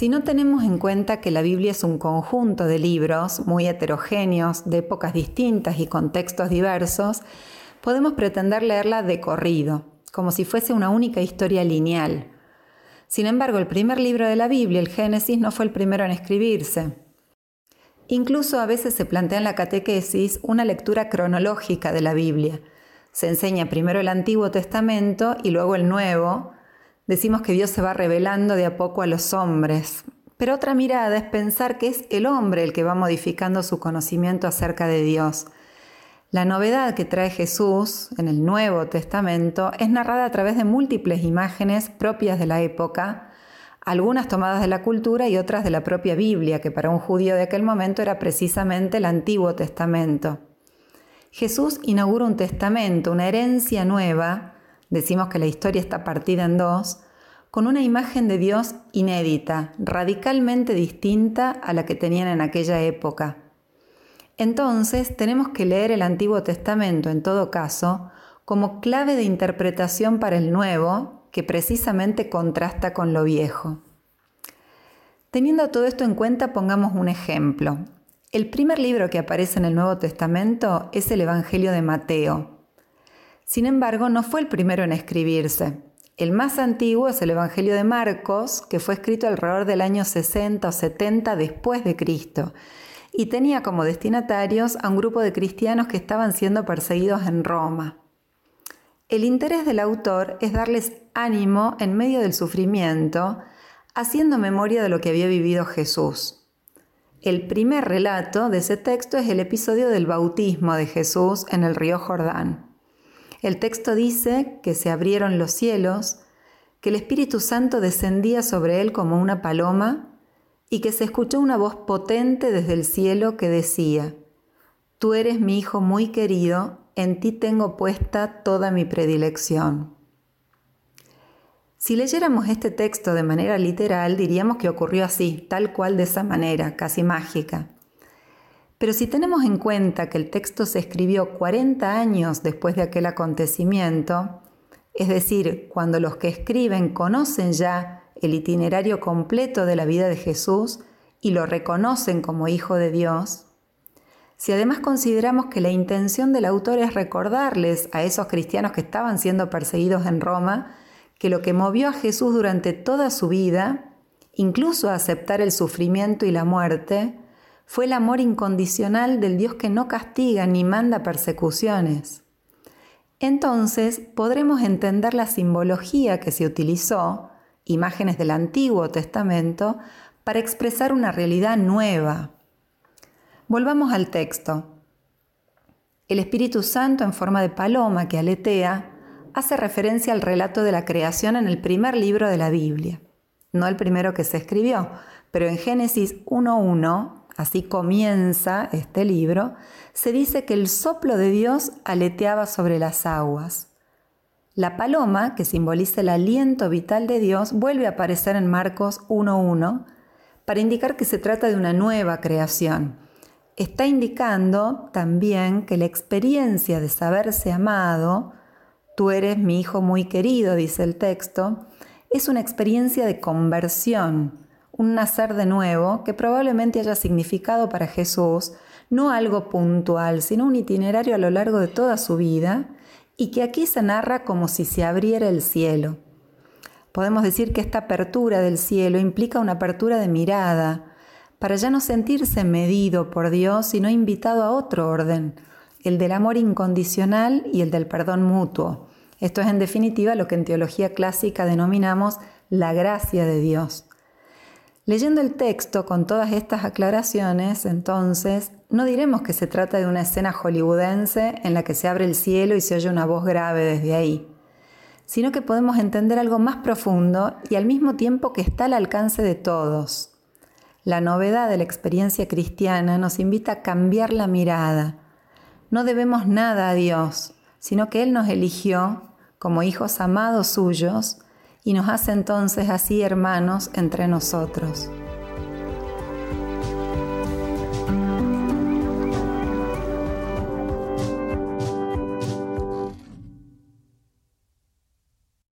si no tenemos en cuenta que la Biblia es un conjunto de libros muy heterogéneos, de épocas distintas y contextos diversos, podemos pretender leerla de corrido, como si fuese una única historia lineal. Sin embargo, el primer libro de la Biblia, el Génesis, no fue el primero en escribirse. Incluso a veces se plantea en la catequesis una lectura cronológica de la Biblia. Se enseña primero el Antiguo Testamento y luego el Nuevo. Decimos que Dios se va revelando de a poco a los hombres. Pero otra mirada es pensar que es el hombre el que va modificando su conocimiento acerca de Dios. La novedad que trae Jesús en el Nuevo Testamento es narrada a través de múltiples imágenes propias de la época, algunas tomadas de la cultura y otras de la propia Biblia, que para un judío de aquel momento era precisamente el Antiguo Testamento. Jesús inaugura un testamento, una herencia nueva, decimos que la historia está partida en dos, con una imagen de Dios inédita, radicalmente distinta a la que tenían en aquella época. Entonces tenemos que leer el Antiguo Testamento, en todo caso, como clave de interpretación para el Nuevo, que precisamente contrasta con lo viejo. Teniendo todo esto en cuenta, pongamos un ejemplo. El primer libro que aparece en el Nuevo Testamento es el Evangelio de Mateo. Sin embargo, no fue el primero en escribirse. El más antiguo es el Evangelio de Marcos, que fue escrito alrededor del año 60 o 70 después de Cristo, y tenía como destinatarios a un grupo de cristianos que estaban siendo perseguidos en Roma. El interés del autor es darles ánimo en medio del sufrimiento, haciendo memoria de lo que había vivido Jesús. El primer relato de ese texto es el episodio del bautismo de Jesús en el río Jordán. El texto dice que se abrieron los cielos, que el Espíritu Santo descendía sobre él como una paloma y que se escuchó una voz potente desde el cielo que decía, Tú eres mi Hijo muy querido, en ti tengo puesta toda mi predilección. Si leyéramos este texto de manera literal, diríamos que ocurrió así, tal cual de esa manera, casi mágica. Pero si tenemos en cuenta que el texto se escribió 40 años después de aquel acontecimiento, es decir, cuando los que escriben conocen ya el itinerario completo de la vida de Jesús y lo reconocen como Hijo de Dios, si además consideramos que la intención del autor es recordarles a esos cristianos que estaban siendo perseguidos en Roma, que lo que movió a Jesús durante toda su vida, incluso a aceptar el sufrimiento y la muerte, fue el amor incondicional del Dios que no castiga ni manda persecuciones. Entonces podremos entender la simbología que se utilizó, imágenes del Antiguo Testamento, para expresar una realidad nueva, Volvamos al texto. El Espíritu Santo en forma de paloma que aletea hace referencia al relato de la creación en el primer libro de la Biblia, no el primero que se escribió, pero en Génesis 1.1, así comienza este libro, se dice que el soplo de Dios aleteaba sobre las aguas. La paloma, que simboliza el aliento vital de Dios, vuelve a aparecer en Marcos 1.1 para indicar que se trata de una nueva creación. Está indicando también que la experiencia de saberse amado, tú eres mi hijo muy querido, dice el texto, es una experiencia de conversión, un nacer de nuevo que probablemente haya significado para Jesús no algo puntual, sino un itinerario a lo largo de toda su vida y que aquí se narra como si se abriera el cielo. Podemos decir que esta apertura del cielo implica una apertura de mirada, para ya no sentirse medido por Dios, sino invitado a otro orden, el del amor incondicional y el del perdón mutuo. Esto es en definitiva lo que en teología clásica denominamos la gracia de Dios. Leyendo el texto con todas estas aclaraciones, entonces, no diremos que se trata de una escena hollywoodense en la que se abre el cielo y se oye una voz grave desde ahí, sino que podemos entender algo más profundo y al mismo tiempo que está al alcance de todos, la novedad de la experiencia cristiana nos invita a cambiar la mirada. No debemos nada a Dios, sino que Él nos eligió como hijos amados suyos y nos hace entonces así hermanos entre nosotros.